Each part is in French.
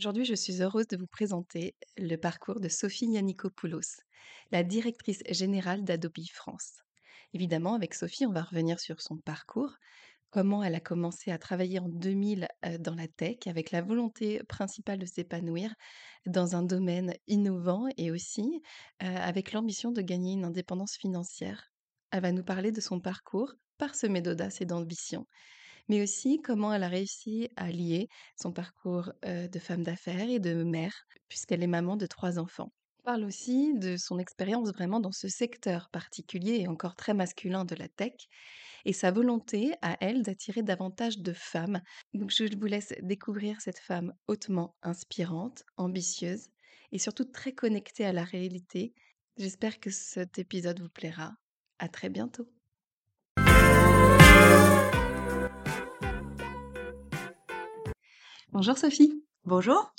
Aujourd'hui, je suis heureuse de vous présenter le parcours de Sophie Yannikopoulos, la directrice générale d'Adobe France. Évidemment, avec Sophie, on va revenir sur son parcours, comment elle a commencé à travailler en 2000 dans la tech avec la volonté principale de s'épanouir dans un domaine innovant et aussi avec l'ambition de gagner une indépendance financière. Elle va nous parler de son parcours parsemé d'audace et d'ambition, mais aussi comment elle a réussi à lier son parcours de femme d'affaires et de mère, puisqu'elle est maman de trois enfants. Elle parle aussi de son expérience vraiment dans ce secteur particulier et encore très masculin de la tech et sa volonté à elle d'attirer davantage de femmes. Donc je vous laisse découvrir cette femme hautement inspirante, ambitieuse et surtout très connectée à la réalité. J'espère que cet épisode vous plaira. À très bientôt. Bonjour Sophie. Bonjour.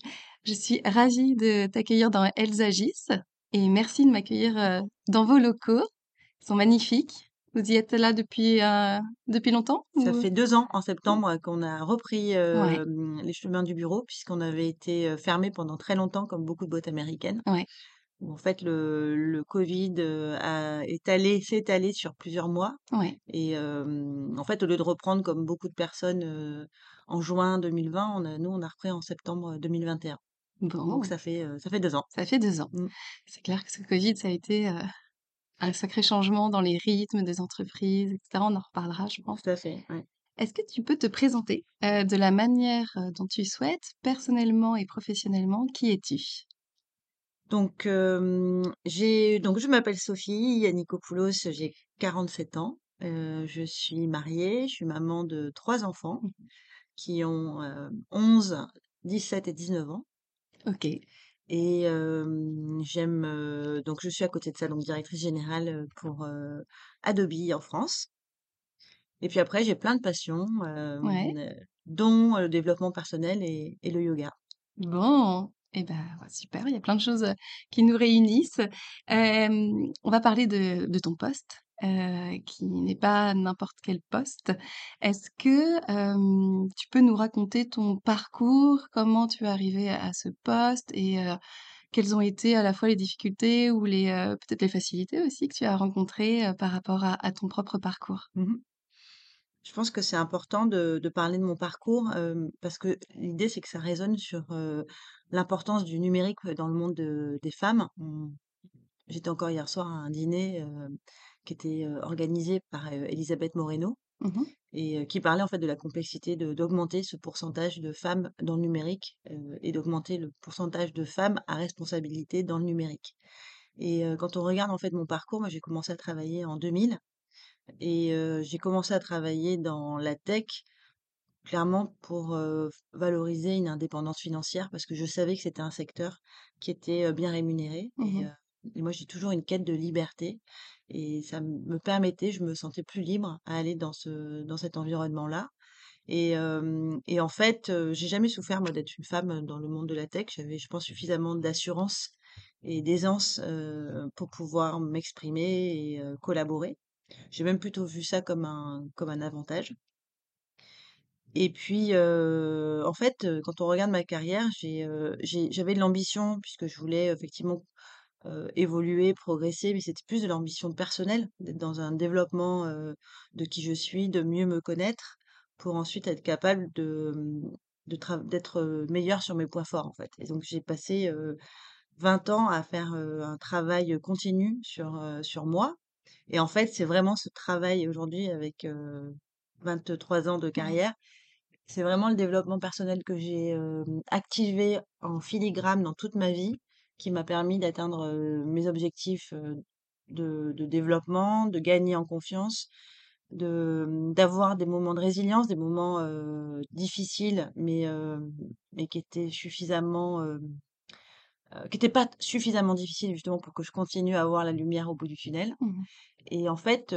Je suis ravie de t'accueillir dans Elles agissent et merci de m'accueillir dans vos locaux. Ils sont magnifiques. Vous y êtes là depuis, euh, depuis longtemps Ça fait deux ans, en septembre, qu'on a repris euh, les chemins du bureau, puisqu'on avait été euh, fermé pendant très longtemps, comme beaucoup de boîtes américaines. Ouais. En fait, le, le Covid a étalé, s'est étalé sur plusieurs mois. Ouais. Et en fait, au lieu de reprendre comme beaucoup de personnes en juin 2020, on a, nous, on a repris en septembre 2021. Bon. Donc ça fait, ça fait deux ans. Ça fait deux ans. Mmh. C'est clair que ce Covid, ça a été un sacré changement dans les rythmes des entreprises, etc. On en reparlera, je pense. Tout à fait. Ouais. Est-ce que tu peux te présenter de la manière dont tu souhaites, personnellement et professionnellement Qui es-tu? Donc, euh, j'ai donc je m'appelle Sophie Yannikopoulos, j'ai 47 ans. Euh, je suis mariée, je suis maman de trois enfants mmh qui ont 11, 17 et 19 ans. Ok. Et j'aime donc je suis à côté de ça, donc directrice générale pour Adobe en France. Et puis après, j'ai plein de passions, dont le développement personnel et, et le yoga. Bon, eh ben super, il y a plein de choses qui nous réunissent. on va parler de, de ton poste. Euh, qui n'est pas n'importe quel poste. Est-ce que tu peux nous raconter ton parcours, comment tu es arrivé à ce poste et quelles ont été à la fois les difficultés ou les peut-être les facilités aussi que tu as rencontrées par rapport à, ton propre parcours? Mmh Je pense que c'est important de, de, parler de mon parcours parce que l'idée c'est que ça résonne sur l'importance du numérique dans le monde des femmes. J'étais encore hier soir à un dîner qui était organisée par Elisabeth Moreno mmh et qui parlait en fait de la complexité de d'augmenter ce pourcentage de femmes dans le numérique et d'augmenter le pourcentage de femmes à responsabilité dans le numérique. Et quand on regarde en fait mon parcours, moi j'ai commencé à travailler en 2000 et j'ai commencé à travailler dans la tech clairement pour valoriser une indépendance financière parce que je savais que c'était un secteur qui était bien rémunéré et, mmh et moi j'ai toujours une quête de liberté et ça me permettait, je me sentais plus libre à aller dans ce dans cet environnement-là. Et, et en fait, j'ai jamais souffert moi d'être une femme dans le monde de la tech. J'avais, je pense, suffisamment d'assurance et d'aisance pour pouvoir m'exprimer et collaborer. J'ai même plutôt vu ça comme un comme un avantage. Et puis, en fait, quand on regarde ma carrière, j'ai, j'avais de l'ambition puisque je voulais effectivement évoluer, progresser, mais c'était plus de l'ambition personnelle, d'être dans un développement de qui je suis, de mieux me connaître, pour ensuite être capable de, mmh, d'être meilleure sur mes points forts en fait. Et donc j'ai passé 20 ans à faire un travail continu sur, sur moi. Et en fait, c'est vraiment ce travail aujourd'hui avec 23 ans de carrière, c'est vraiment le développement personnel que j'ai activé en filigrane dans toute ma vie qui m'a permis d'atteindre mes objectifs de, de, développement, de gagner en confiance, de, mmh, d'avoir des moments de résilience, des moments, difficiles, mais, mais qui étaient suffisamment, heu, qui étaient pas suffisamment difficiles justement pour que je continue à voir la lumière au bout du tunnel Mmh mh. et en fait,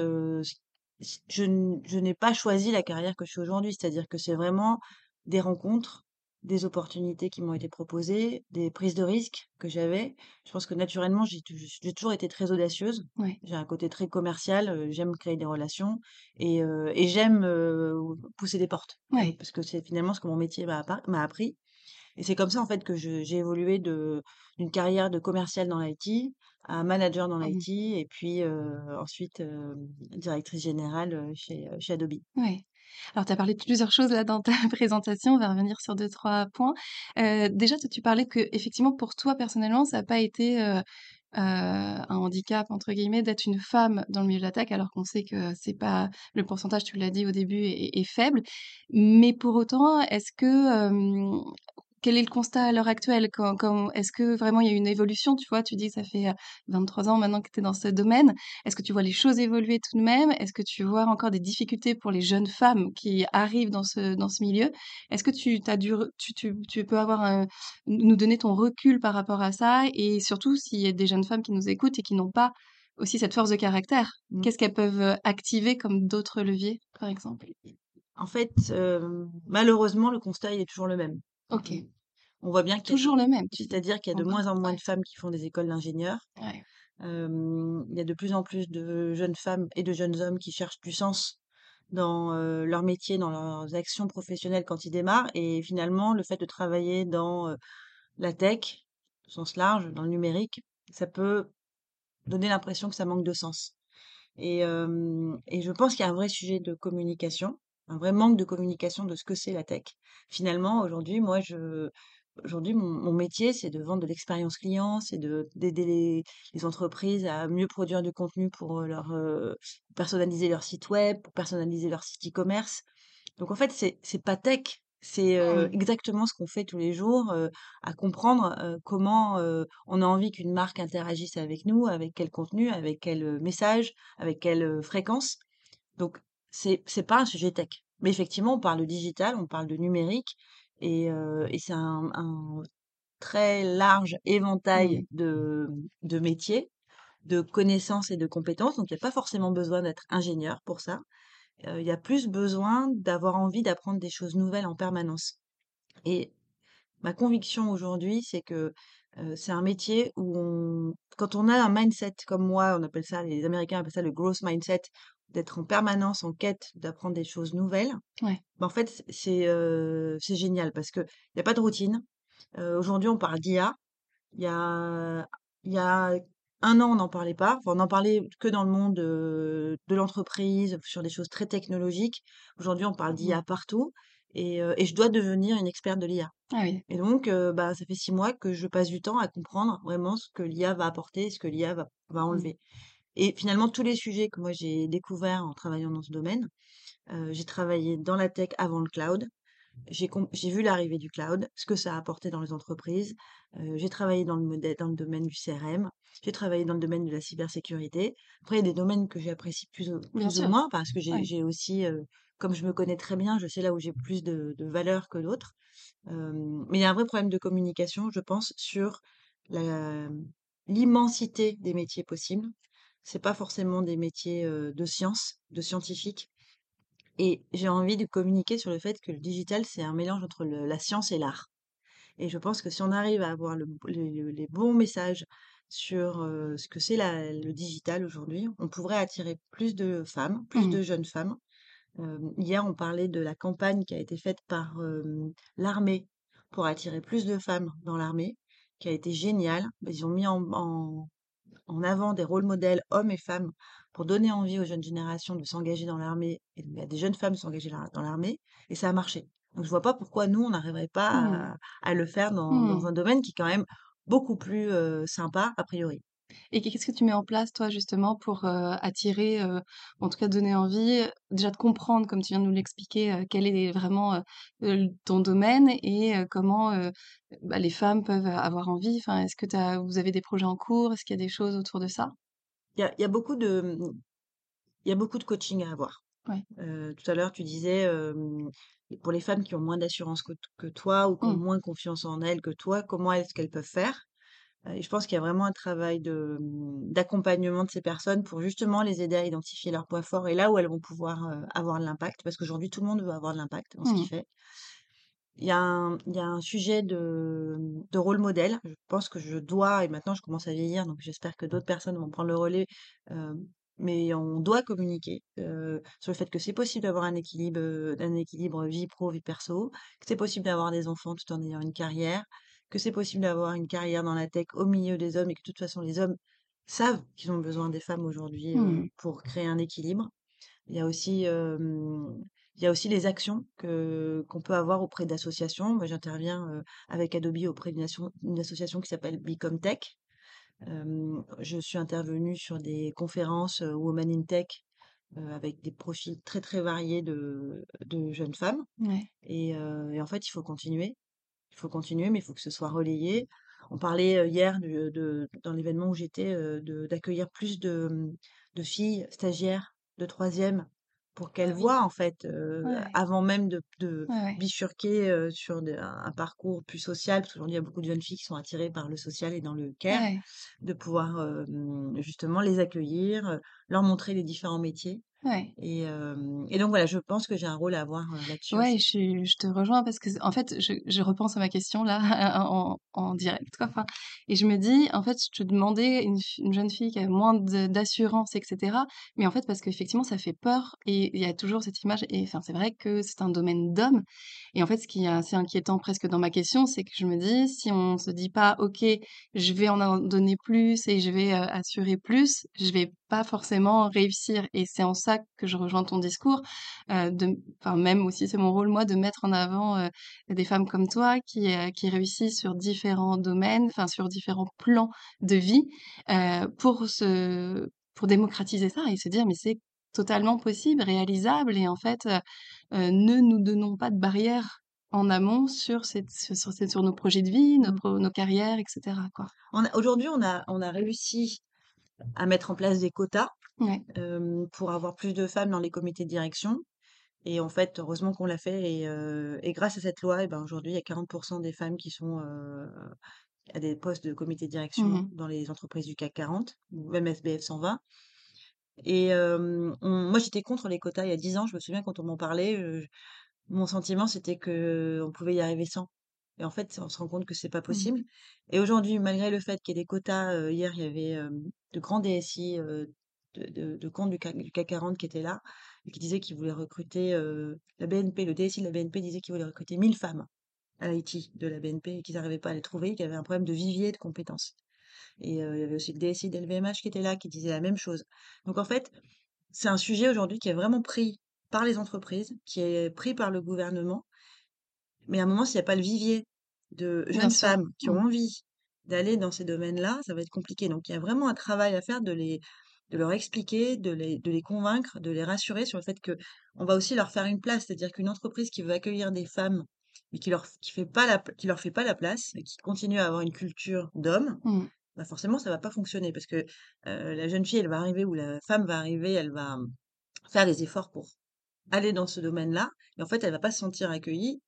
je n'ai pas choisi la carrière que je fais aujourd'hui. C'est-à-dire que c'est vraiment des rencontres, des opportunités qui m'ont été proposées, des prises de risques que j'avais. Je pense que naturellement, j'ai touj j'ai toujours été très audacieuse. Ouais. J'ai un côté très commercial, j'aime créer des relations et et j'aime, pousser des portes, Ouais. parce que c'est finalement ce que mon métier m'a appris et c'est comme ça en fait que j'ai évolué d'une carrière de commerciale dans l'IT à manager dans Mmh mh. l'IT et puis, ensuite, directrice générale, chez, chez Adobe. Ouais. Alors tu as parlé de plusieurs choses là dans ta présentation, on va revenir sur 2-3 points. Heu, déjà tu parlais qu'effectivement pour toi personnellement ça a pas été, «un handicap» entre guillemets d'être une femme dans le milieu de la tech alors qu'on sait que c'est pas le pourcentage, tu l'as dit au début, est est faible. Mais pour autant, est-ce que, quel est le constat à l'heure actuelle? Quand quand est-ce que vraiment il y a une évolution? Tu vois, tu dis que ça fait, heu, 23 ans maintenant que tu es dans ce domaine. Est-ce que tu vois les choses évoluer tout de même? Est-ce que tu vois encore des difficultés pour les jeunes femmes qui arrivent dans ce dans ce milieu? Est-ce que tu as du tu tu tu peux avoir un nous donner ton recul par rapport à ça? Et surtout s'il y a des jeunes femmes qui nous écoutent et qui n'ont pas aussi cette force de caractère, Mmh. qu'est-ce qu'elles peuvent, heu, activer comme d'autres leviers, par exemple? En fait, hem, malheureusement le constat il est toujours le même. OK. On voit bien a Toujours le même, c'est-à-dire qu'il y a de moins en moins de femmes qui font des écoles d'ingénieurs. Ouais. Il y a de plus en plus de jeunes femmes et de jeunes hommes qui cherchent du sens dans, leur métier, dans leurs actions professionnelles quand ils démarrent et finalement le fait de travailler dans, la tech, au sens large, dans le numérique, ça peut donner l'impression que ça manque de sens. Et je pense qu'il y a un vrai sujet de communication, un vrai manque de communication de ce que c'est la tech. Finalement aujourd'hui, moi je aujourd'hui mon mon métier, c'est de vendre de l'expérience client, c'est de d'aider les les entreprises à mieux produire du contenu pour, heu, leur, heu, personnaliser leur site web, pour personnaliser leur site e-commerce. Donc en fait, c'est c'est pas tech, c'est, heu, Mmh. exactement ce qu'on fait tous les jours, à comprendre, comment, on a envie qu'une marque interagisse avec nous, avec quel contenu, avec quel, message, avec quelle, fréquence. Donc c'est c'est pas un sujet tech. Mais effectivement, on parle de digital, on parle de numérique et et c'est un un très large éventail Mmh. de de métiers, de connaissances et de compétences. Donc il y a pas forcément besoin d'être ingénieur pour ça. Il y a plus besoin d'avoir envie d'apprendre des choses nouvelles en permanence. Et ma conviction aujourd'hui, c'est que, c'est un métier où on quand on a un mindset comme moi, on appelle ça les Américains appellent ça le growth mindset, d'être en permanence en quête d'apprendre des choses nouvelles, Ouais. bah, en fait c'est, génial parce qu'il y a pas de routine. Aujourd'hui on parle d'IA. Il y a il y a 1 an, on n'en parlait pas. Enfin, on en parlait que dans le monde, de l'entreprise, sur des choses très technologiques. Aujourd'hui, on parle Mmh mh. d'IA partout et et je dois devenir une experte de l'IA. Ah oui. Et donc bah, ça fait 6 mois que je passe du temps à comprendre vraiment ce que l'IA va apporter, ce que l'IA va va Mmh. Et finalement, tous les sujets que moi j'ai découverts en travaillant dans ce domaine, heu, j'ai travaillé dans la tech avant le cloud. J'ai vu l'arrivée du cloud, ce que ça a apporté dans les entreprises. Heu, j'ai travaillé dans le modè dans le domaine du CRM. J'ai travaillé dans le domaine de la cybersécurité. Après, il y a des domaines que j'apprécie plus ou plus moins parce que j'ai Ouais. aussi, heu, comme je me connais très bien, je sais là où j'ai plus de de valeur que d'autres. Mais il y a un vrai problème de communication, je pense, sur l'immensité des métiers possibles. C'est pas forcément des métiers, de sciences, de scientifiques. Et j'ai envie de communiquer sur le fait que le digital, c'est un mélange entre le la science et l'art. Et je pense que si on arrive à avoir le les le les bons messages sur, ce que c'est le digital aujourd'hui, on pourrait attirer plus de femmes, plus Mmh. de jeunes femmes. Hier, on parlait de la campagne qui a été faite par, l'armée pour attirer plus de femmes dans l'armée, qui a été géniale. Bah, ils ont mis en en en avant des rôles modèles, hommes et femmes, pour donner envie aux jeunes générations de s'engager dans l'armée et à des jeunes femmes de s'engager dans l'armée et ça a marché. Donc je vois pas pourquoi nous, on n'arriverait pas Mmh. à à le faire dans dans Mmh. un domaine qui est quand même beaucoup plus, sympa a priori. Et qu'est qu'est-ce que tu mets en place toi justement pour, heu, attirer, heu, en tout cas donner envie, déjà de comprendre comme tu viens de nous l'expliquer, quel est vraiment, ton domaine et comment, bah, les femmes peuvent avoir envie? Enfin, est-ce que as vous avez des projets en cours? Est-ce qu'il y a des choses autour de ça? Il y a il y a beaucoup de, mmh, il y a beaucoup de coaching à avoir. Ouais. Tout à l'heure, tu disais, pour les femmes qui ont moins d'assurance que toi ou qui ont Mmh. moins confiance en elles que toi, comment est-ce qu'elles peuvent faire? Heu, et je pense qu'il y a vraiment un travail de, mmh, d'accompagnement de ces personnes pour justement les aider à identifier leurs points forts et là où elles vont pouvoir, heu, avoir de l'impact. Parce qu'aujourd'hui, tout le monde veut avoir de l'impact dans ce qu'il Mmh. fait. Il y a un il y a un sujet de, mmh, de rôle modèle. Je pense que je dois et maintenant je commence à vieillir, donc j'espère que d'autres personnes vont prendre le relais, hem, mais on doit communiquer, heu, sur le fait que c'est possible d'avoir un équilibre, heu, un équilibre vie pro, vie perso, que c'est possible d'avoir des enfants tout en ayant une carrière, que c'est possible d'avoir une carrière dans la tech au milieu des hommes et que de toute façon les hommes savent qu'ils ont besoin des femmes aujourd'hui, heu, Mmh. pour créer un équilibre. Il y a aussi, il y a aussi les actions que qu'on peut avoir auprès d'associations. Moi, j'interviens, avec Adobe auprès d'une asso d'une association qui s'appelle Become Tech. Je suis intervenue sur des conférences, Women in Tech, avec des profils très, très variés de de jeunes femmes Ouais. et heu et en fait, il faut continuer. Il faut continuer, mais il faut que ce soit relayé. On parlait, hier de dans l'événement où j'étais, de d'accueillir plus de, mmh, de filles stagiaires de troisième pour Ah qu'elles oui. voient en fait, Ouais. avant même de de Ouais, ouais. bifurquer, sur un un parcours plus social, parce qu'aujourd'hui il y a beaucoup de jeunes filles qui sont attirées par le social et dans le care, Ouais. de pouvoir, justement les accueillir, leur montrer les différents métiers Ouais. et donc voilà, je pense que j'ai un rôle à avoir, heu, là-dessus Ouais, je te rejoins parce que en fait, je je repense à ma question là en en direct quoi, enfin et je me dis: «En fait, je te demandais une jeune fille qui a moins d'assurance et cetera», mais en fait parce qu'effectivement ça fait peur et il y a toujours cette image et enfin c'est vrai que c'est un domaine d'hommes et en fait ce qui est assez inquiétant presque dans ma question, c'est que je me dis: «Si on se dit pas: "OK, je vais en donner plus et je vais, heu, assurer plus", je vais pas forcément réussir» et c'est en ça que je rejoins ton discours, heu, de enfin même aussi c'est mon rôle moi de mettre en avant, heu, des femmes comme toi qui, heu, qui réussissent sur différents domaines, enfin sur différents plans de vie, pour se pour démocratiser ça et se dire: «Mais c'est totalement possible, réalisable» et en fait, ne nous donnons pas de barrières en amont sur cette sur sur nos projets de vie, nos Mmh. nos carrières et cetera quoi. On a aujourd'hui, on a on a réussi à mettre en place des quotas, Ouais. hem, pour avoir plus de femmes dans les comités de direction et en fait, heureusement qu'on l'a fait et et grâce à cette loi et ben, aujourd'hui, il y a 40 des femmes qui sont, heu, à des postes de comité de Mmh direction mh. dans les entreprises du CAC 40 ou même SBF 120 et on moi, j'étais contre les quotas il y a 10 ans. Je me souviens quand on m'en parlait, mon sentiment, c'était qu'on pouvait y arriver sans et en fait, on se rend compte que c'est pas Mmh. possible et aujourd'hui, malgré le fait qu'il y ait des quotas, hier, il y avait, de grands DSI, de de de comptes du CAC du CAC 40 qui étaient là et qui disaient qu'ils voulaient recruter, la BNP, le DSI de la BNP disait qu'il voulait recruter 1000 femmes à l'IT de la BNP et qu'ils n'arrivaient pas à les trouver, qu'il y avait un problème de vivier de compétences et il y avait aussi le DSI d'LVMH qui était là, qui disait la même chose. Donc en fait, c'est un sujet aujourd'hui qui est vraiment pris par les entreprises, qui est pris par le gouvernement mais à un moment, s'il y a pas le vivier de jeunes femmes qui ont Mmh. envie d'aller dans ces domaines-là, ça va être compliqué. Donc il y a vraiment un travail à faire de les de leur expliquer, de les de les convaincre, de les rassurer sur le fait que on va aussi leur faire une place. C'est-à-dire qu'une entreprise qui veut accueillir des femmes, mais qui leur qui fait pas la qui leur fait pas la place et qui continue à avoir une culture d'homme, Mmh. bah, forcément ça va pas fonctionner parce que, la jeune fille, elle va arriver ou la femme va arriver, elle va, faire des efforts pour aller dans ce domaine-là et en fait, elle va pas se sentir accueillie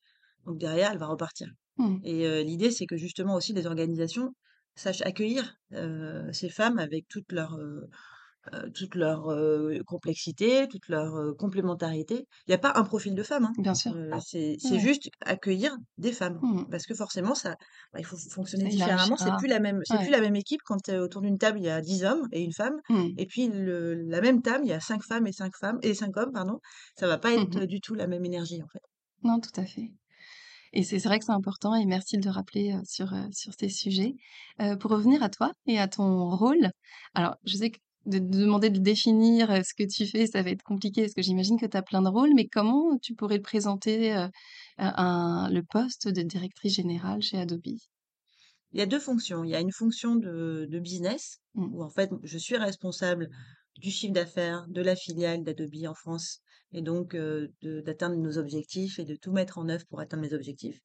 donc derrière, elle va repartir Mmh. et l'idée, c'est que justement aussi les organisations sachent accueillir, ces femmes avec toute leur, toute leur, complexité, toute leur, complémentarité. Il y a pas un profil de femme, hein, Bien sûr. heu, c'est Ouais. juste accueillir des femmes Mmh. parce que forcément ça bah, il faut fonctionner différemment. C'est plus la même c'est plus Ouais. la même équipe quand, autour d'une table, il y a 10 hommes et une femme Mmh. et puis le la même table, il y a 5 femmes et 5 femmes et 5 hommes, pardon. Ça va pas être, du tout la même énergie, en fait. Non, tout à fait. Et c'est vrai que c'est important et merci de le rappeler, sur, sur ces sujets. Pour revenir à toi et à ton rôle, alors je sais que de de demander de définir, ce que tu fais, ça va être compliqué parce que j'imagine que tu as plein de rôles, mais comment tu pourrais le présenter, un le poste de directrice générale chez Adobe? Il y a 2 fonctions. Il y a une fonction de de business Mmh. où en fait, je suis responsable du chiffre d'affaires de la filiale d'Adobe en France et donc de d'atteindre nos objectifs et de tout mettre en œuvre pour atteindre mes objectifs.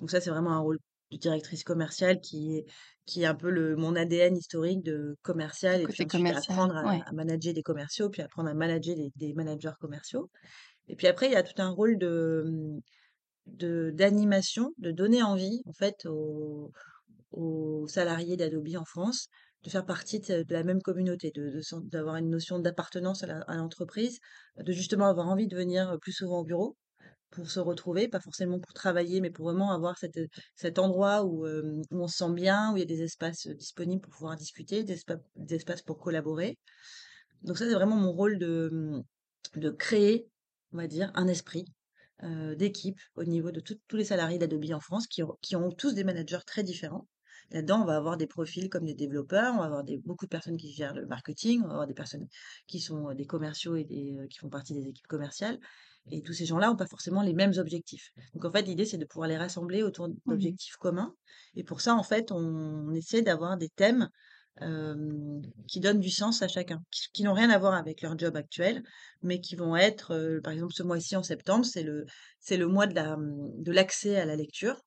Donc ça, c'est vraiment un rôle de directrice commerciale qui est qui est un peu le mon ADN historique de commercial et puis apprendre à ouais. à manager des commerciaux, puis apprendre à manager des des managers commerciaux et puis après il y a tout un rôle de, de d'animation, de donner envie en fait aux aux salariés d'Adobe en France de faire partie de la même communauté, de de d'avoir une notion d'appartenance à l'entreprise, de justement avoir envie de venir, plus souvent au bureau pour se retrouver, pas forcément pour travailler, mais pour vraiment avoir cet, endroit où, on se sent bien, où il y a des espaces, disponibles pour pouvoir discuter, des espa des espaces pour collaborer. Donc ça, c'est vraiment mon rôle de, mmh, de créer, on va dire, un esprit, d'équipe au niveau de tous les salariés d'Adobe en France qui qui ont tous des managers très différents. Là-dedans, on va avoir des profils comme des développeurs, on va avoir des beaucoup de personnes qui gèrent le marketing, on va avoir des personnes qui sont, heu, des commerciaux et des, heu, qui font partie des équipes commerciales et tous ces gens-là ont pas forcément les mêmes objectifs. Donc en fait, l'idée, c'est de pouvoir les rassembler autour Mmh d'objectifs communs et pour ça, en fait, on essaie d'avoir des thèmes, qui donnent du sens à chacun, qui qui n'ont rien à voir avec leur job actuel, mais qui vont être, heu, par exemple, ce mois-ci, en septembre, c'est le c'est le mois de la, de l'accès à la lecture.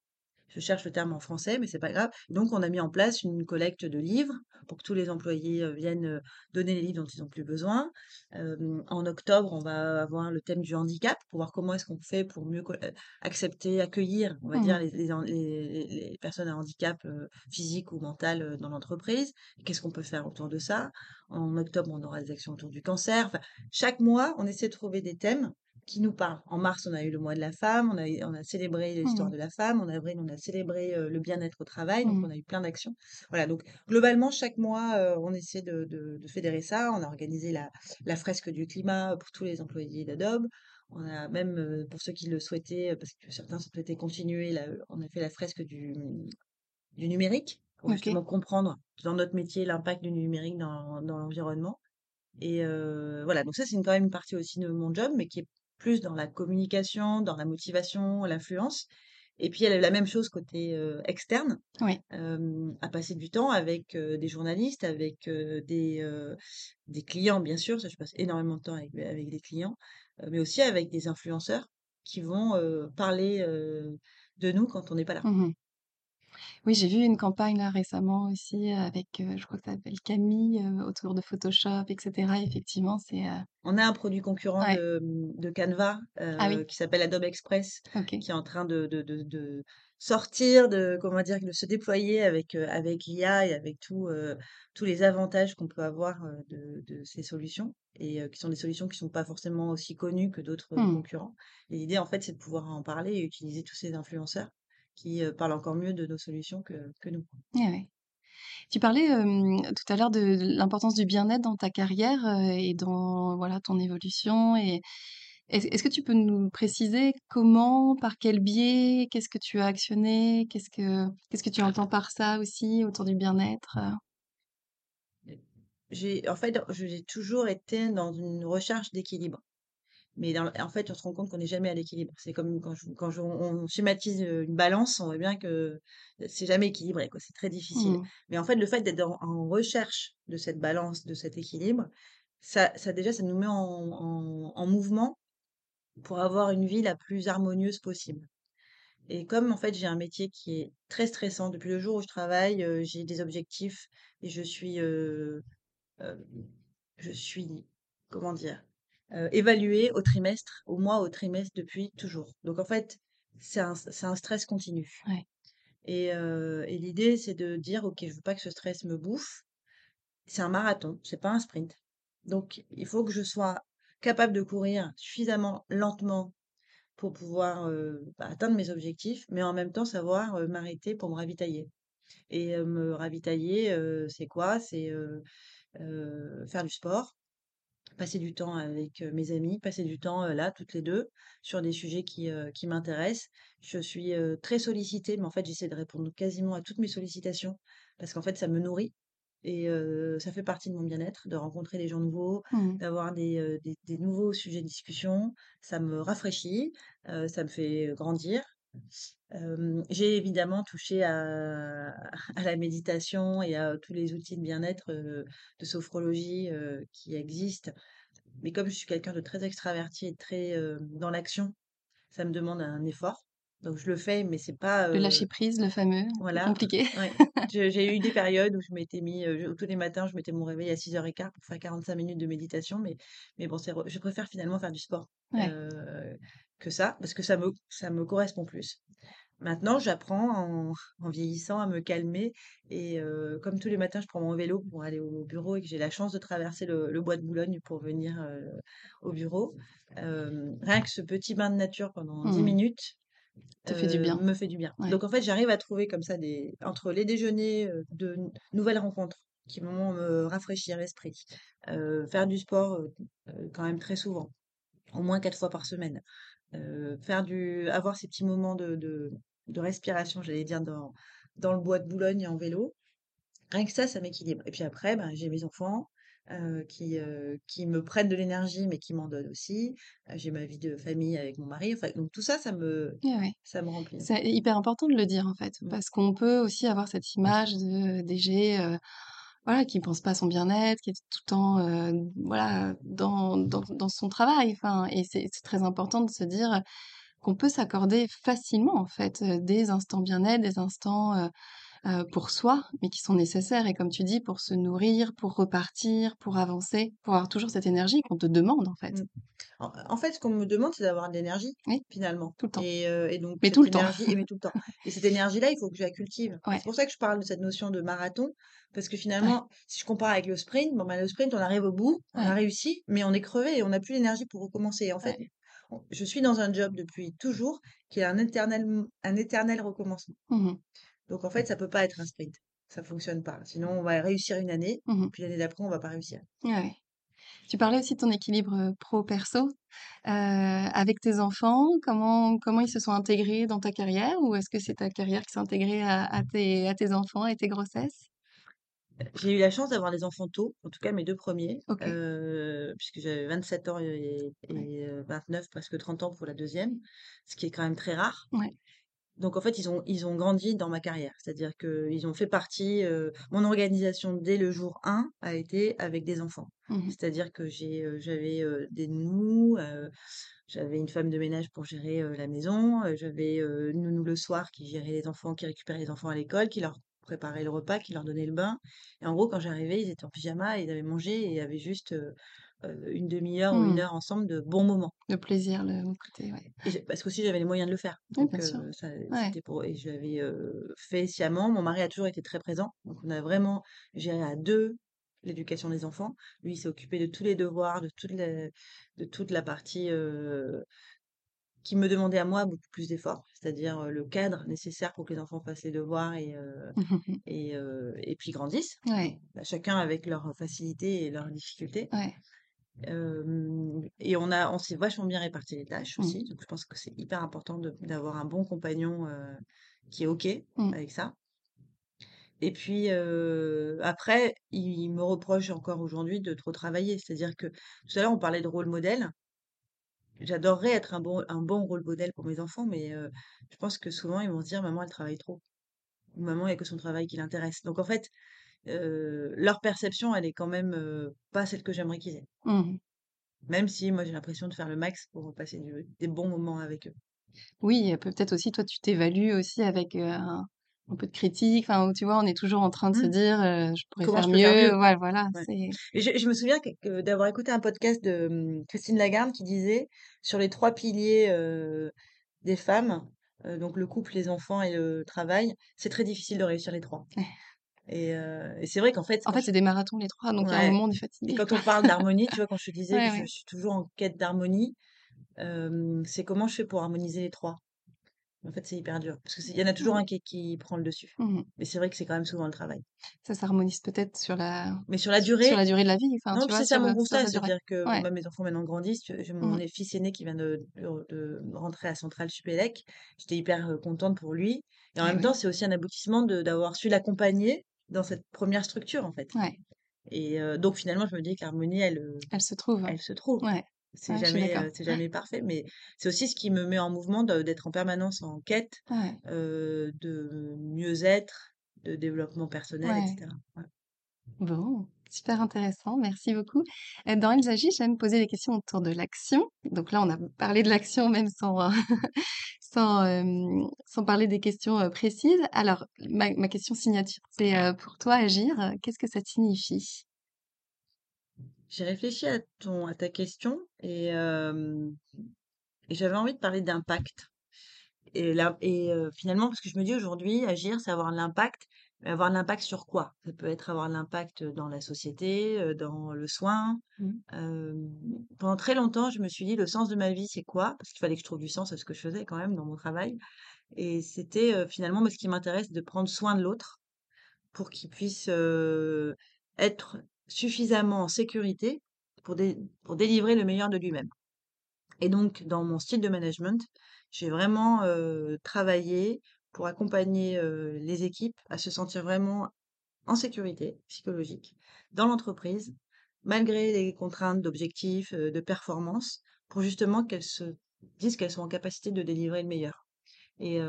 Je cherche le terme en français, mais c'est pas grave. Donc, on a mis en place une collecte de livres pour que tous les employés, heu, viennent, heu, donner les livres dont ils ont plus besoin. Hem, en octobre, on va avoir le thème du handicap pour voir comment est-ce qu'on fait pour mieux accepter, accueillir, on va Mmh dire, les les han les les les personnes à handicap, physique ou mental, dans l'entreprise. Qu'est-ce qu'on peut faire autour de ça? En octobre, on aura des actions autour du cancer. Enfin, chaque mois, on essaie de trouver des thèmes qui nous parlent. En mars, on a eu le mois de la femme, on a eu on a célébré l'histoire Mmh de la femme. En avril, on a célébré, le bien-être au travail, donc Mmh on a eu plein d'actions. Voilà, donc globalement, chaque mois, on essaie de de de fédérer ça. On a organisé la la fresque du climat pour tous les employés d'Adobe. On a même, pour ceux qui le souhaitaient, parce que certains souhaitaient continuer, là, on a fait la fresque du, du numérique pour justement comprendre dans notre métier l'impact du numérique dans dans l'environnement. Et voilà, donc ça, c'est quand même une partie aussi de mon job, mais qui est plus dans la communication, dans la motivation, l'influence. Et puis, y a la même chose côté, externe, Oui. à passer du temps avec, des journalistes, avec, des, des clients, bien sûr, ça je passe énormément de temps avec avec des clients, mais aussi avec des influenceurs qui vont, parler, de nous quand on n'est pas là. Mmh Oui, j'ai vu une campagne là récemment aussi, avec, heu, je crois que ça s'appelle Camille, heu, autour de Photoshop et cetera. Effectivement, c'est, heu On a un produit concurrent ouais. de, mmh, de Canva, Ah heu, oui, qui s'appelle Adobe Express, OK. qui est en train de de de de sortir, de comment dire? De se déployer avec, heu, avec l'IA et avec tout, heu, tous les avantages qu'on peut avoir, heu, de de ces solutions et heu, qui sont des solutions qui sont pas forcément aussi connues que d'autres, heu, Mmh. concurrents et l'idée, en fait, c'est de pouvoir en parler et utiliser tous ces influenceurs qui, parlent encore mieux de nos solutions que que nous. Ouais. Tu parlais, tout à l'heure de de l'importance du bien-être dans ta carrière, et dans, voilà, ton évolution et est-ce que tu peux nous préciser comment, par quel biais, qu'est-ce que tu as actionné? Qu'est-ce que qu'est-ce que tu entends par ça aussi autour du bien-être? J'ai en fait, j'ai toujours été dans une recherche d'équilibre. Mais dans en fait, on se rend compte qu'on n'est jamais à l'équilibre. C'est comme quand je quand je on schématise, une balance, on voit bien que c'est jamais équilibré, quoi, c'est très difficile. Mmh. Mais en fait, le fait d'être en en recherche de cette balance, de cet équilibre, ça ça déjà, ça nous met en en en mouvement pour avoir une vie la plus harmonieuse possible. Et comme en fait, j'ai un métier qui est très stressant depuis le jour où je travaille, j'ai des objectifs et je suis, heu, hem, je suis, comment dire? Heu, évaluée au trimestre, au mois, au trimestre depuis toujours. Donc en fait, c'est un stress continu Ouais. et l'idée, c'est de dire: «OK, je veux pas que ce stress me bouffe». C'est un marathon, c'est pas un sprint. Donc il faut que je sois capable de courir suffisamment lentement pour pouvoir, heu, bah, atteindre mes objectifs, mais en même temps savoir, m'arrêter pour me ravitailler et me ravitailler, c'est quoi? C'est, faire du sport, passer du temps avec, mes amis, passer du temps, là, toutes les 2 sur des sujets qui, qui m'intéressent. Je suis, très sollicitée, mais en fait, j'essaie de répondre quasiment à toutes mes sollicitations parce qu'en fait, ça me nourrit et ça fait partie de mon bien-être, de rencontrer des gens nouveaux, Mmh. d'avoir des, des des nouveaux sujets de discussion. Ça me rafraîchit, ça me fait grandir. J'ai évidemment touché à la méditation et à tous les outils de bien-être, de sophrologie, qui existent. Mais comme je suis quelqu'un de très extraverti et très, dans l'action, ça me demande un effort. Donc je le fais, mais c'est pas, Le heu lâcher prise, le fameux, c'est voilà, compliqué. ouais. J'ai eu des périodes où je m'étais mis, je tous les matins, je mettais mon réveil à 6:15 pour faire 45 minutes de méditation, mais mais bon, c'est re je préfère finalement faire du sport, Ouais. heu, que ça, parce que ça me ça me correspond plus. Maintenant, j'apprends en en vieillissant à me calmer et heu, comme tous les matins, je prends mon vélo pour aller au bureau et que j'ai la chance de traverser le le bois de Boulogne pour venir, au bureau, rien que ce petit bain de nature pendant 10 Mmh. minutes, Te fait du heu, bien. me fait du bien. Ouais. Donc en fait, j'arrive à trouver comme ça des entre les déjeuners, de nouvelles rencontres qui vont me rafraîchir l'esprit, faire du sport, quand même très souvent, au moins 4 fois par semaine, faire du avoir ces petits moments de de de respiration, j'allais dire dans dans le bois de Boulogne en vélo. Rien que ça, ça m'équilibre et puis après, ben, j'ai mes enfants, heu, qui, heu, qui me prennent de l'énergie, mais qui m'en donnent aussi. Heu, j'ai ma vie de famille avec mon mari, enfin donc tout ça, ça me Ouais, ouais. ça me remplit. C'est hyper important de le dire, en fait, Mmh. parce qu'on peut aussi avoir cette image de DG, voilà, qui pense pas à son bien-être, qui est tout le temps, voilà, dans dans dans son travail, enfin et c'est très important de se dire qu'on peut s'accorder facilement, en fait, des instants bien-être, des instants, heu, pour soi, mais qui sont nécessaires et comme tu dis, pour se nourrir, pour repartir, pour avancer, pour avoir toujours cette énergie qu'on te demande, en fait. Mmh. En en fait, ce qu'on me demande, c'est d'avoir de l'énergie, Oui, finalement tout le temps, et et donc mais tout le temps. et mais tout le temps et cette énergie-là, il faut que je la cultive. Ouais, C'est pour ça que je parle de cette notion de marathon parce que ouais, finalement, si je compare avec le sprint, bon, bah, le sprint, on arrive au bout, on a réussi, mais on est crevé et on n'a plus l'énergie pour recommencer. En fait, je suis dans un job depuis toujours qui est un éternel un éternel recommencement. Mmh mh. Donc en fait, ça peut pas être un sprint. Ça fonctionne pas. Sinon, on va réussir une année, Mmh puis l'année d'après, on va pas réussir. Ouais. Tu parlais aussi de ton équilibre, heu, pro perso, heu, avec tes enfants, comment comment ils se sont intégrés dans ta carrière? Ou est-ce que c'est ta carrière qui s'est intégrée à à tes à tes enfants et tes grossesses? J'ai eu la chance d'avoir les enfants tôt, en tout cas mes 2 premiers, puisque j'avais 27 ans et ouais, et heu, 29, presque 30 ans pour la deuxième, ce qui est quand même très rare. ouais. Donc en fait, ils ont ils ont grandi dans ma carrière. C'est-à-dire qu'ils ont fait partie, heu mon organisation dès le jour 1 a été avec des enfants. Mmh mh. C'est-à-dire que j'ai, heu, j'avais, heu, des heu, j'avais une femme de ménage pour gérer, la maison, j'avais, une nounou le soir qui gérait les enfants, qui récupérait les enfants à l'école, qui leur préparait le repas, qui leur donnait le bain et en gros, quand j'arrivais, ils étaient en pyjama, ils avaient mangé et avaient juste, heu, une demi heure ou une Mmh. heure ensemble de bons moments. Le plaisir, le côté ouais. Parce qu'aussi j'avais les moyens de le faire. Oui, Donc bien sûr. heu, ça Ouais. c'était pour et je l'avais, heu, fait sciemment. Mon mari a toujours été très présent, donc on a vraiment géré à 2 l'éducation des enfants. Lui, il s'est occupé de tous les devoirs, de toutes les de toute la partie, qui me demandait à moi beaucoup plus d'efforts, c'est-à-dire, le cadre nécessaire pour que les enfants fassent les devoirs et et et puis grandissent. Ouais, Bah, chacun avec leurs facilités et leurs difficultés. ouais. Hem et on a on s'est vachement bien réparti les tâches Mmh. aussi, donc je pense que c'est hyper important d'avoir un bon compagnon, qui est OK Mmh. avec ça et puis, après, il me reproche encore aujourd'hui de trop travailler. C'est-à-dire que tout à l'heure, on parlait de rôle modèle. J'adorerais être un bon un bon rôle modèle pour mes enfants, mais je pense que souvent, ils vont se dire: «Maman, elle travaille trop» ou «Maman, il y a que son travail qui l'intéresse». Donc en fait, leur perception, elle est quand même, pas celle que j'aimerais qu'ils aient. Mmh mh. Même si moi j'ai l'impression de faire le max pour passer du des bons moments avec eux. Oui, peut-être aussi toi tu t'évalues aussi avec, un un peu de critique, enfin, tu vois, on est toujours en train de se Mmh. dire, «Je pourrais Comment faire je peux faire mieux». Ouais, voilà, Ouais. c'est Et je je me souviens d'avoir écouté un podcast de, mmh, Christine Lagarde qui disait sur les 3 piliers, des femmes, donc le couple, les enfants et le travail, c'est très difficile de réussir les 3. Et heu, et c'est vrai qu'en fait en quand fait, je c'est des marathons les 3, donc il y a un ouais, moment on est et fatigué, quand quoi. on parle d'harmonie, tu vois, quand je te disais que Ouais, je ouais. suis toujours en quête d'harmonie, hem, c'est comment je fais pour harmoniser les 3. En fait, c'est hyper dur parce que c'est il y en a toujours un qui qui prend le dessus. Mmh mh. Mais c'est vrai que c'est quand même souvent le travail. Ça s'harmonise peut-être sur la Mais sur la su sur durée la durée de la vie, enfin, non, c'est ça mon constat, durée. c'est-à-dire que Ouais. bah, mes enfants maintenant grandissent, j'ai mon é fils aîné qui vient de de de rentrer à Centrale Supélec. J'étais hyper, contente pour lui et en Et même temps, c'est aussi un aboutissement d'avoir su l'accompagner dans cette première structure, en fait Ouais, et heu, donc finalement, je me dis que l'harmonie, elle, heu, elle se trouve. elle se trouve. Ouais, C'est ouais, jamais, heu, c'est jamais parfait, mais c'est aussi ce qui me met en mouvement d'être en permanence en quête, de mieux-être, de développement personnel et ouais. cetera. Ouais. Bon, super intéressant, merci beaucoup. Dans Elles agissent, j'aime poser des questions autour de l'action. Donc là, on a parlé de l'action même sans, sans, parler des questions, précises. Alors, ma question signature, c'est, pour toi, agir, qu'est-ce que ça signifie? J'ai réfléchi à ton à ta question et j'avais envie de parler d'impact et et finalement parce que je me dis aujourd'hui agir, c'est avoir l'impact, avoir l'impact sur quoi? Ça peut être avoir l'impact, dans la société, dans le soin. Mmh. Pendant très longtemps, je me suis dit: «Le sens de ma vie, c'est quoi?» parce qu'il fallait que je trouve du sens à ce que je faisais quand même dans mon travail et c'était, finalement moi ce qui m'intéresse de prendre soin de l'autre pour qu'il puisse, être suffisamment en sécurité pour dé pour délivrer le meilleur de lui-même. Et donc dans mon style de management, j'ai vraiment, travaillé pour accompagner, les équipes à se sentir vraiment en sécurité psychologique dans l'entreprise, malgré les contraintes d'objectifs, de performance, pour justement qu'elles se disent qu'elles sont en capacité de délivrer le meilleur. Et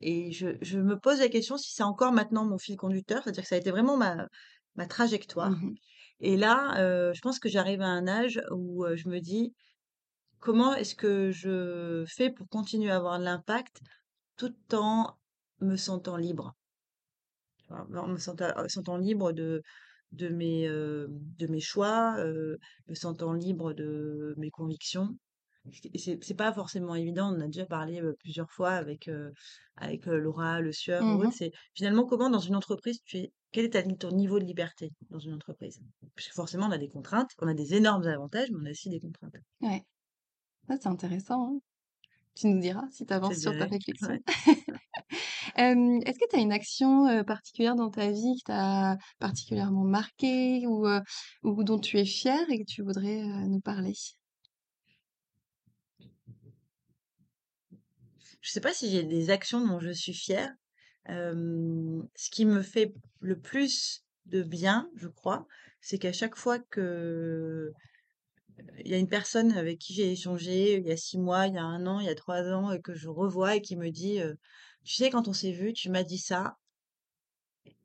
et je je me pose la question si c'est encore maintenant mon fil conducteur, c'est-à-dire que ça a été vraiment ma ma trajectoire Mmh et là, je pense que j'arrive à un âge où, je me dis: «Comment est-ce que je fais pour continuer à avoir de l'impact tout en me sentant libre?» En me en me sentant libre de de mes, heu, de mes choix, heu, me sentant libre de mes convictions. Et c'est c'est pas forcément évident, on en a déjà parlé, plusieurs fois avec, avec, Laura Le Sueur ou Mmh autre. C'est finalement comment dans une entreprise tu es quel est ta ton niveau de liberté dans une entreprise? Parce que forcément on a des contraintes, on a des énormes avantages, mais on a aussi des contraintes. Ouais. Ah, c'est intéressant, hein. Tu nous diras si tu avances sur ta réflexion. ouais. Est-ce que tu as une action, particulière dans ta vie qui t'a particulièrement marquée ou, ou dont tu es fière et que tu voudrais, nous parler? Je sais pas si j'ai des actions dont je suis fière. Ce qui me fait le plus de bien, je crois, c'est qu'à chaque fois que il y a une personne avec qui j'ai échangé il y a 6 mois, il y a un an, il y a 3 ans et que je revois et qui me dit, «Tu sais, quand on s'est vu, tu m'as dit ça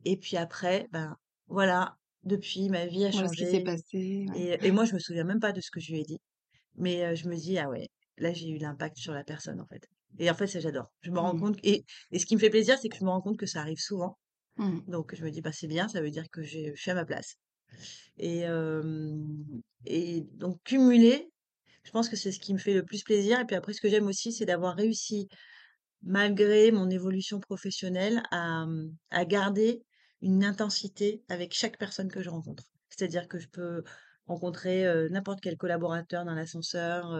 et puis après, ben, voilà, depuis ma vie a Voilà ce qui s'est changé» passé, ouais. et et moi je me souviens même pas de ce que je lui ai dit, mais je me dis: «Ah ouais, là j'ai eu l'impact sur la personne, en fait» et en fait, ça j'adore. Je me rends Mmh. compte et et ce qui me fait plaisir, c'est que je me rends compte que ça arrive souvent, Mmh. donc je me dis: «Bah, c'est bien, ça veut dire que j'ai je suis à ma place» et donc cumuler Je pense que c'est ce qui me fait le plus plaisir et puis après ce que j'aime aussi, c'est d'avoir réussi, malgré mon évolution professionnelle, à, garder une intensité avec chaque personne que je rencontre. C'est-à-dire que je peux rencontrer, n'importe quel collaborateur dans l'ascenseur,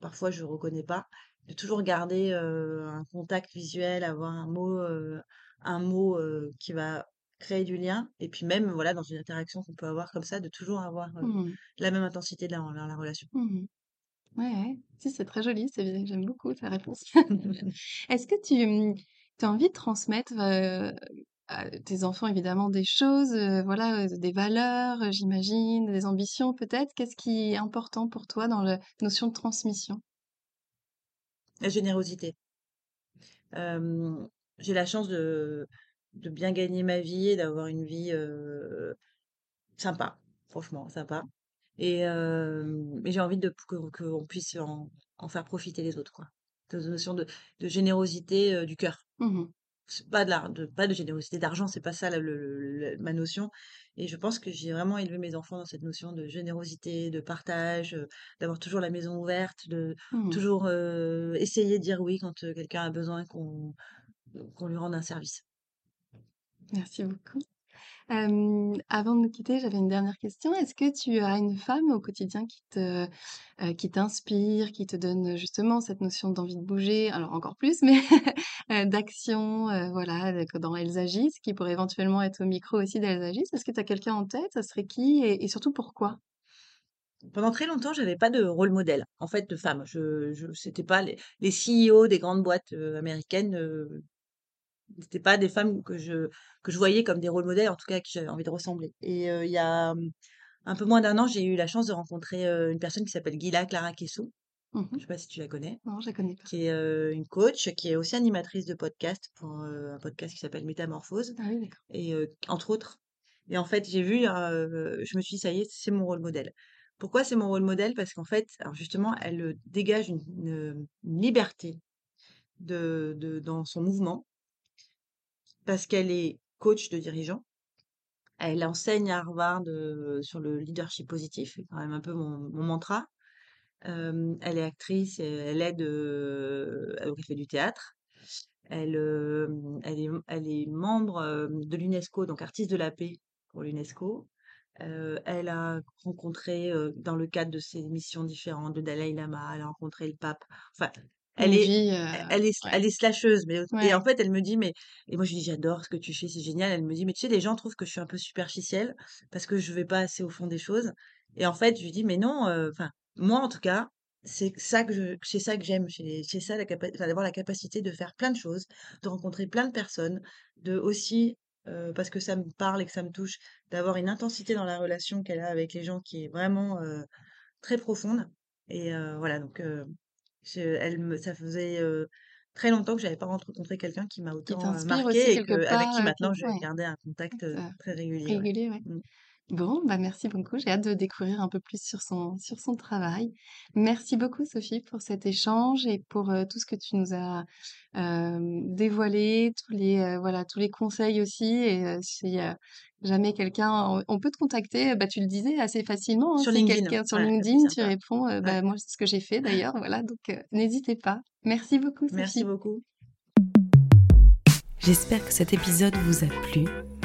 parfois je ne reconnais pas, de toujours garder, un contact visuel, avoir un mot, un mot, qui va créer du lien et puis même, voilà, dans une interaction qu'on peut avoir comme ça, de toujours avoir, Mmh. la même intensité dans la relation. Mmh Ouais, ouais. Si, c'est très joli, c'est bien, j'aime beaucoup ta réponse. Est-ce que tu, mmh, as envie de transmettre, à tes enfants évidemment des choses, voilà, des valeurs, j'imagine, des ambitions peut-être? Qu'est-ce qui est important pour toi dans la notion de transmission? La générosité. J'ai la chance de de bien gagner ma vie et d'avoir une vie, sympa, franchement sympa et j'ai envie de que qu'on puisse en en faire profiter les autres, quoi. Cette notion de de générosité, du cœur. Mmh pas de l'ar de pas de générosité d'argent, c'est pas ça la le ma notion et je pense que j'ai vraiment élevé mes enfants dans cette notion de générosité, de partage, d'avoir toujours la maison ouverte, de Mmh toujours, essayer de dire oui quand, quelqu'un a besoin qu'on qu'on lui rende un service. Merci beaucoup. Avant de nous quitter, j'avais une dernière question. Est-ce que tu as une femme au quotidien qui te, qui t'inspire, qui te donne, justement cette notion d'envie de bouger? Alors encore plus, mais d'action, voilà, dans Elles agissent, qui pourrait éventuellement être au micro aussi d'Elles agissent? Est-ce que tu as quelqu'un en tête? Ça serait qui? Et surtout pourquoi? Pendant très longtemps, j'avais pas de rôle modèle, en fait, de femme. Je je c'était pas les CEO des grandes boîtes, américaines, c'était pas des femmes que je que je voyais comme des rôles modèles, en tout cas à qui j'avais envie de ressembler et il y a, mmh, un peu moins d'un an, j'ai eu la chance de rencontrer, une personne qui s'appelle Gila Clara Kessou. Mmh Je sais pas si tu la connais? Non, je la connais pas. Qui est, une coach, qui est aussi animatrice de podcast pour, un podcast qui s'appelle Métamorphose Ah oui, d'accord. et entre autres et en fait, j'ai vu, je me suis dit: «Ça y est, c'est mon rôle modèle». Pourquoi c'est mon rôle modèle? Parce qu'en fait, alors justement, elle, dégage une une, une liberté de, de- dans son mouvement parce qu'elle est coach de dirigeants. Elle enseigne à Harvard sur le leadership positif, c'est quand même un peu mon, mantra. Elle est actrice, elle aide, euh, elle fait du théâtre. Elle, est, membre de l'UNESCO, donc artiste de la paix pour l'UNESCO. Elle a rencontré, dans le cadre de ses missions différentes, le Dalai Lama, elle a rencontré le pape. Elle Une est, vie, elle euh, elle est, ouais, elle est slasheuse. Mais, et en fait, elle me dit, mais, et moi je lui dis, j'adore ce que tu fais, c'est génial. Elle me dit, mais tu sais, les gens trouvent que je suis un peu superficielle parce que je vais pas assez au fond des choses. Et en fait, je lui dis, mais non, euh, enfin, moi en tout cas, c'est ça que je, c'est ça que j'aime. C'est ça, la d'avoir la capacité de faire plein de choses, de rencontrer plein de personnes, de aussi, euh, parce que ça me parle et que ça me touche, d'avoir une intensité dans la relation qu'elle a avec les gens qui est vraiment euh, très profonde. Et euh, voilà, donc euh, je- elle me, ça faisait euh, très longtemps que j'avais pas rencontré quelqu'un qui m'a autant marqué et que, avec qui part, heu, qui maintenant je ouais, gardais un contact euh, très régulier. Ouais. régulier, ouais. Mm. Bon, bah, merci beaucoup. J'ai hâte de découvrir un peu plus sur son sur son travail. Merci beaucoup Sophie pour cet échange et pour, heu, tout ce que tu nous as, hem, dévoilé, tous les, heu, voilà, tous les conseils aussi et si, jamais quelqu'un on peut te contacter, bah, tu le disais assez facilement, hein, Sur si LinkedIn, quelqu'un sur ouais, LinkedIn, tu réponds, Ouais. bah, moi c'est ce que j'ai fait d'ailleurs, voilà, donc n'hésitez pas. Merci beaucoup Merci Sophie. beaucoup. J'espère que cet épisode vous a plu.